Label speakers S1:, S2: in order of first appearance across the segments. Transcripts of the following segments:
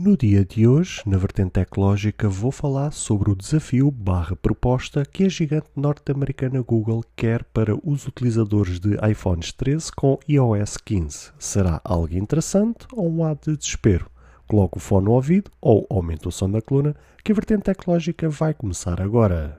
S1: No dia de hoje, na vertente tecnológica, vou falar sobre o desafio barra proposta que a gigante norte-americana Google quer para os utilizadores de iPhones 13 com iOS 15. Será algo interessante ou um ato de desespero? Coloque o fone no ouvido ou aumente o som da coluna que a vertente tecnológica vai começar agora.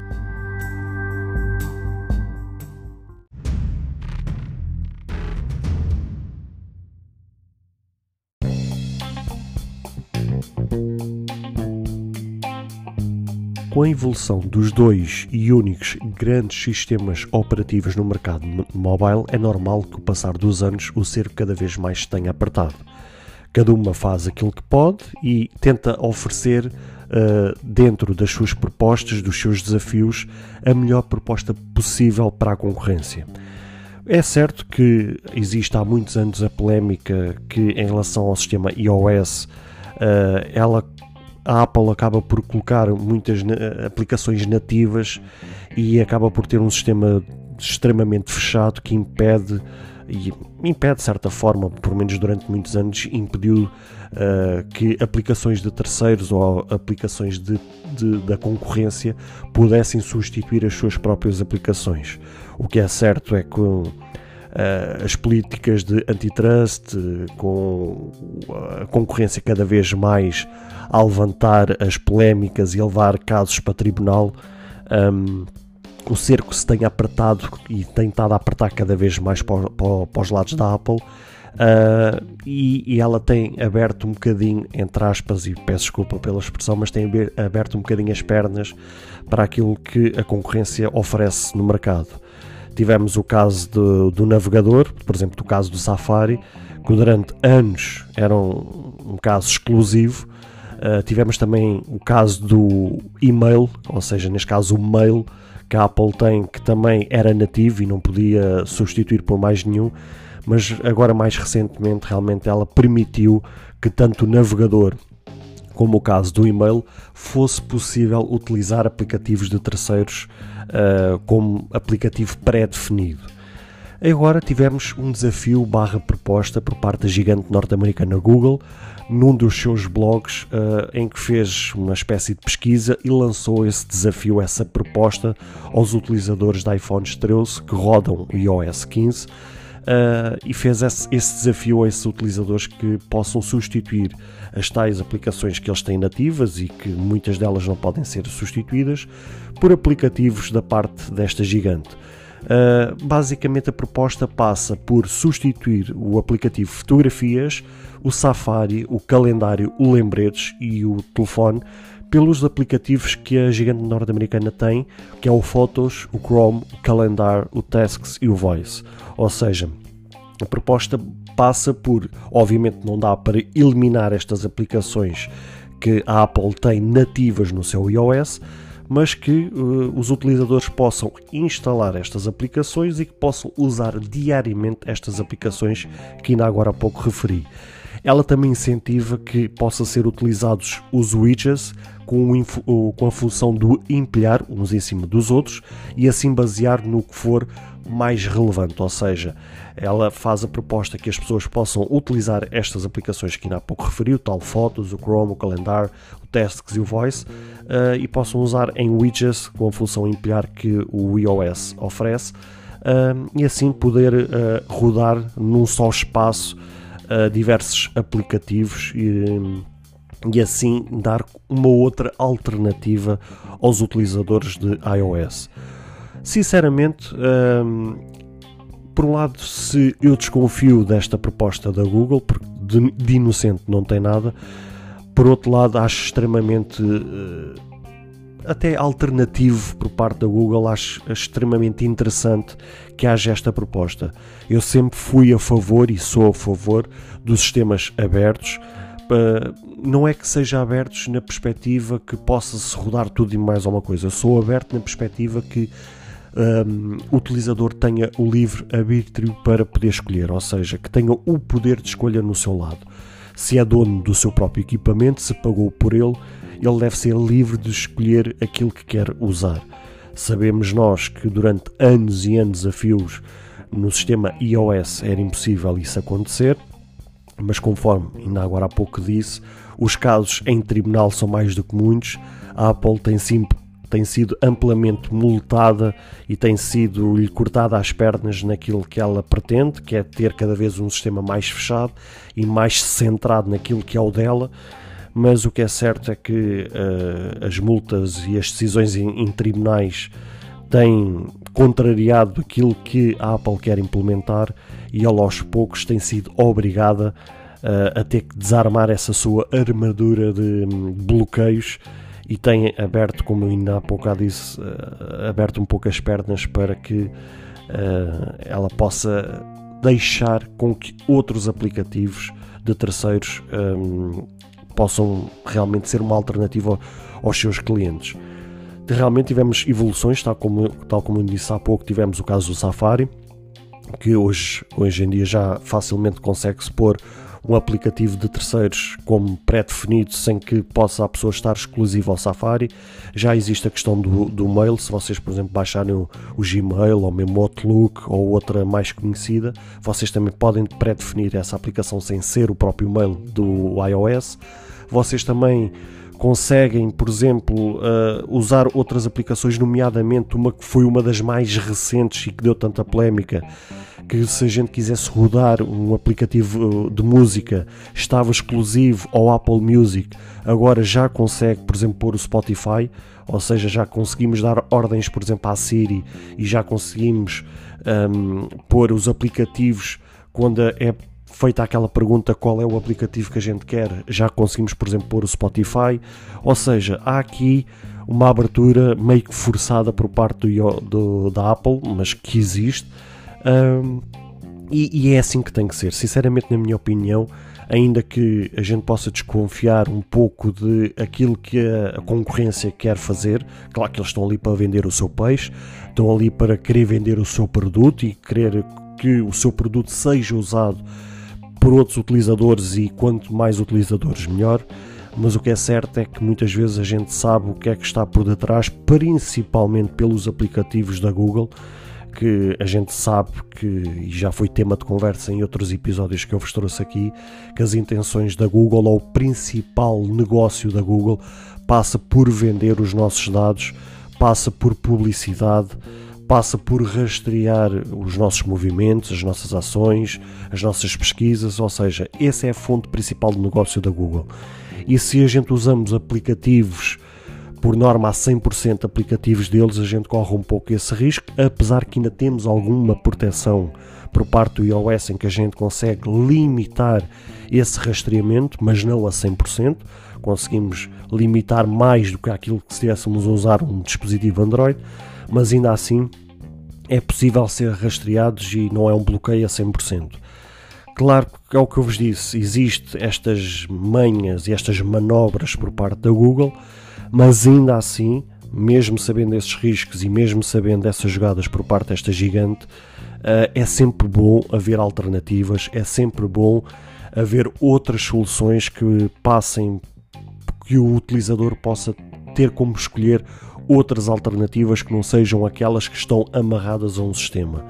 S1: Com a evolução dos dois e únicos grandes sistemas operativos no mercado mobile, é normal que, o passar dos anos, o cerco cada vez mais tenha apertado. Cada uma faz aquilo que pode e tenta oferecer, uh, dentro das suas propostas, dos seus desafios, a melhor proposta possível para a concorrência. É certo que existe há muitos anos a polémica que, em relação ao sistema iOS, uh, ela a Apple acaba por colocar muitas aplicações nativas e acaba por ter um sistema extremamente fechado que impede e impede de certa forma, por menos durante muitos anos, impediu uh, que aplicações de terceiros ou aplicações de, de, da concorrência pudessem substituir as suas próprias aplicações. O que é certo é que as políticas de antitrust, com a concorrência cada vez mais a levantar as polémicas e a levar casos para tribunal, um, o cerco se tem apertado e tem estado a apertar cada vez mais para, para, para os lados da Apple. Uh, e, e, ela tem aberto um bocadinho, entre aspas, e peço desculpa pela expressão, mas tem aberto um bocadinho as pernas para aquilo que a concorrência oferece no mercado. Tivemos o caso do, do navegador, por exemplo, do caso do Safari, que durante anos era um, um caso exclusivo. Uh, tivemos também o caso do e-mail, ou seja, neste caso o mail que a Apple tem, que também era nativo e não podia substituir por mais nenhum, mas agora mais recentemente realmente ela permitiu que tanto o navegador como o caso do e-mail fosse possível utilizar aplicativos de terceiros uh, como aplicativo pré-definido. Agora tivemos um desafio barra proposta por parte da gigante norte-americana Google num dos seus blogs uh, em que fez uma espécie de pesquisa e lançou esse desafio, essa proposta aos utilizadores de iPhones 13 que rodam o iOS 15 uh, e fez esse, esse, desafio a esses utilizadores que possam substituir as tais aplicações que eles têm nativas e que muitas delas não podem ser substituídas por aplicativos da parte desta gigante. Uh, basicamente, a proposta passa por substituir o aplicativo Fotografias, o Safari, o calendário, o Lembretes e o telefone pelos aplicativos que a gigante norte-americana tem, que é o Photos, o Chrome, o Calendar, o Tasks e o Voice. Ou seja, a proposta passa por, obviamente, não dá para eliminar estas aplicações que a Apple tem nativas no seu iOS mas que uh, os utilizadores possam instalar estas aplicações e que possam usar diariamente estas aplicações que ainda agora há pouco referi. Ela também incentiva que possa ser utilizados os widgets com, com a função do empilhar uns em cima dos outros e assim basear no que for mais relevante, ou seja, ela faz a proposta que as pessoas possam utilizar estas aplicações que ainda há pouco referi, o tal Fotos, o Chrome, o Calendar, o Tasks e o Voice, uh, e possam usar em widgets com a função empilhar que o iOS oferece, uh, e assim poder uh, rodar num só espaço diversos aplicativos e, e assim dar uma outra alternativa aos utilizadores de iOS. Sinceramente, hum, por um lado, se eu desconfio desta proposta da Google, porque de, de inocente não tem nada, por outro lado, acho extremamente. Uh, até alternativo por parte da Google, acho extremamente interessante que haja esta proposta. Eu sempre fui a favor e sou a favor dos sistemas abertos. não é que seja abertos na perspectiva que possa-se rodar tudo e mais alguma coisa. Eu sou aberto na perspectiva que um, utilizador tenha o livre arbítrio para poder escolher, ou seja, que tenha o poder de escolha no seu lado. se é dono do seu próprio equipamento, se pagou por ele, ele deve ser livre de escolher aquilo que quer usar. Sabemos nós que durante anos e anos a fios no sistema iOS era impossível isso acontecer, mas conforme ainda agora há pouco disse, os casos em tribunal são mais do que muitos. A Apple tem, sim, tem sido amplamente multada e tem sido lhe cortada as pernas naquilo que ela pretende, que é ter cada vez um sistema mais fechado e mais centrado naquilo que é o dela. Mas o que é certo é que uh, as multas e as decisões em, em tribunais têm contrariado aquilo que a Apple quer implementar e ela aos poucos tem sido obrigada uh, a ter que desarmar essa sua armadura de um, bloqueios e tem aberto, como ainda há pouco disse, uh, aberto um pouco as pernas para que uh, ela possa deixar com que outros aplicativos de terceiros um, possam realmente ser uma alternativa aos seus clientes. Realmente tivemos evoluções, tal como, tal como disse há pouco, tivemos o caso do Safari, que hoje, hoje em dia já facilmente consegue-se pôr um aplicativo de terceiros como pré-definido sem que possa a pessoa estar exclusiva ao Safari. Já existe a questão do, do mail, se vocês, por exemplo, baixarem o, o, Gmail ou mesmo Outlook ou outra mais conhecida, vocês também podem pré-definir essa aplicação sem ser o próprio mail do iOS. Vocês também conseguem, por exemplo, uh, usar outras aplicações, nomeadamente uma que foi uma das mais recentes e que deu tanta polémica, que se a gente quisesse rodar um aplicativo uh, de música, estava exclusivo ao Apple Music, agora já consegue, por exemplo, pôr o Spotify, ou seja, já conseguimos dar ordens, por exemplo, à Siri e já conseguimos um, pôr os aplicativos quando é feita aquela pergunta qual é o aplicativo que a gente quer, já conseguimos, por exemplo, pôr o Spotify. Ou seja, há aqui uma abertura meio que forçada por parte do, do da Apple, mas que existe. Um, e, e, é assim que tem que ser. Sinceramente, na minha opinião, ainda que a gente possa desconfiar um pouco de aquilo que a, a concorrência quer fazer, claro que eles estão ali para vender o seu peixe, estão ali para querer vender o seu produto e querer que o seu produto seja usado por outros utilizadores e quanto mais utilizadores melhor, mas o que é certo é que muitas vezes a gente sabe o que é que está por detrás, principalmente pelos aplicativos da Google, que a gente sabe que, e já foi tema de conversa em outros episódios que eu vos trouxe aqui, que as intenções da Google ou o principal negócio da Google passa por vender os nossos dados, passa por publicidade passa por rastrear os nossos movimentos, as nossas ações, as nossas pesquisas, ou seja, essa é a fonte principal de negócio da Google. E se a gente usamos aplicativos, por norma a 100% aplicativos deles, a gente corre um pouco esse risco, apesar que ainda temos alguma proteção por parte do iOS em que a gente consegue limitar esse rastreamento, mas não a 100%. Conseguimos limitar mais do que aquilo que se estivéssemos a usar um dispositivo Android, mas ainda assim é possível ser rastreados e não é um bloqueio a 100%. Claro que é o que eu vos disse, existe estas manhas e estas manobras por parte da Google, mas ainda assim, mesmo sabendo esses riscos e mesmo sabendo essas jogadas por parte desta gigante, eh, é sempre bom haver alternativas, é sempre bom haver outras soluções que passem, que o utilizador possa ter como escolher outras alternativas que não sejam aquelas que estão amarradas a um sistema.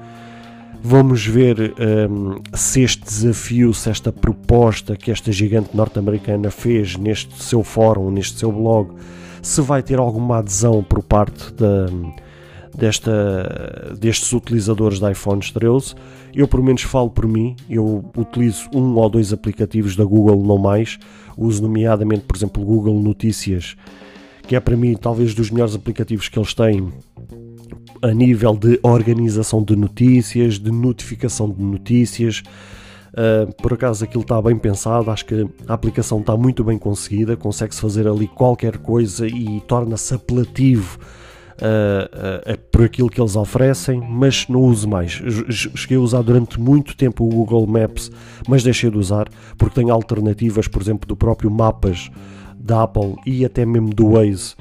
S1: Vamos ver um, se este desafio, se esta proposta que esta gigante norte-americana fez neste seu fórum, neste seu blog, se vai ter alguma adesão por parte da, desta, destes utilizadores de iPhones 13. Eu, pelo menos, falo por mim. Eu utilizo um ou dois aplicativos da Google, não mais. Uso, nomeadamente, por exemplo, Google Notícias que é para mim talvez dos melhores aplicativos que eles têm a nível de organização de notícias, de notificação de notícias. Uh, por acaso aquilo está bem pensado, acho que a aplicação está muito bem conseguida, consegue-se fazer ali qualquer coisa e torna-se apelativo uh, uh, por aquilo que eles oferecem, mas não uso mais. Cheguei a usar durante muito tempo o Google Maps, mas deixei de usar porque tem alternativas, por exemplo, do próprio Mapas da Apple e até mesmo do Waze,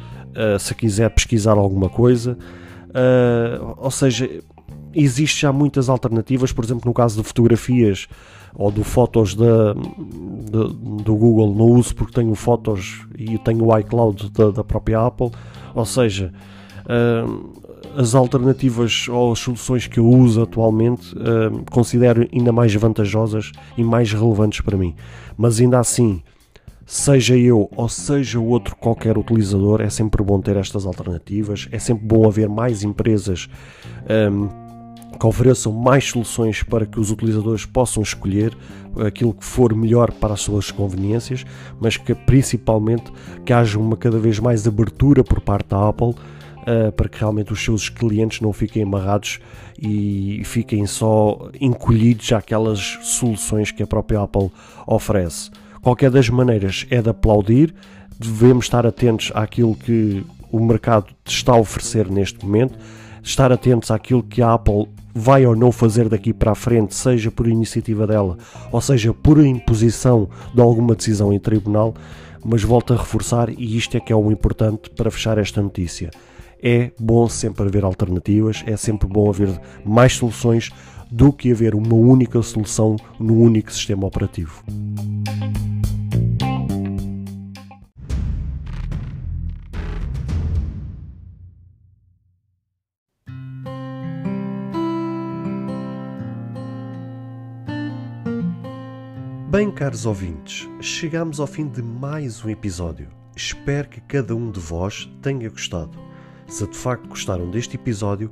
S1: se quiser pesquisar alguma coisa. Uh, ou seja, existe já muitas alternativas, por exemplo, no caso de fotografias ou de fotos de, do Google, não uso porque tenho fotos e tenho o iCloud da, da própria Apple, ou seja, uh, as alternativas ou as soluções que eu uso atualmente uh, considero ainda mais vantajosas e mais relevantes para mim. Mas ainda assim, seja eu ou seja outro qualquer utilizador, é sempre bom ter estas alternativas, é sempre bom haver mais empresas um, que ofereçam mais soluções para que os utilizadores possam escolher aquilo que for melhor para as suas conveniências, mas que principalmente que haja uma cada vez mais abertura por parte da Apple uh, para que realmente os seus clientes não fiquem amarrados e fiquem só encolhidos àquelas soluções que a própria Apple oferece. Qualquer das maneiras é de aplaudir, devemos estar atentos àquilo que o mercado está a oferecer neste momento, estar atentos àquilo que a Apple vai ou não fazer daqui para a frente, seja por iniciativa dela, ou seja por imposição de alguma decisão em tribunal, mas volto a reforçar, e isto é que é o importante para fechar esta notícia. É bom sempre haver alternativas, é sempre bom haver mais soluções do que haver uma única solução no único sistema operativo. Bem, caros ouvintes, chegamos ao fim de mais um episódio. Espero que cada um de vós tenha gostado. Se de facto gostaram deste episódio,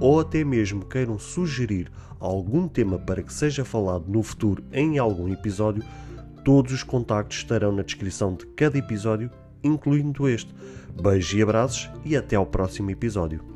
S1: ou até mesmo queiram sugerir algum tema para que seja falado no futuro em algum episódio, todos os contactos estarão na descrição de cada episódio, incluindo este. Beijos e abraços e até ao próximo episódio.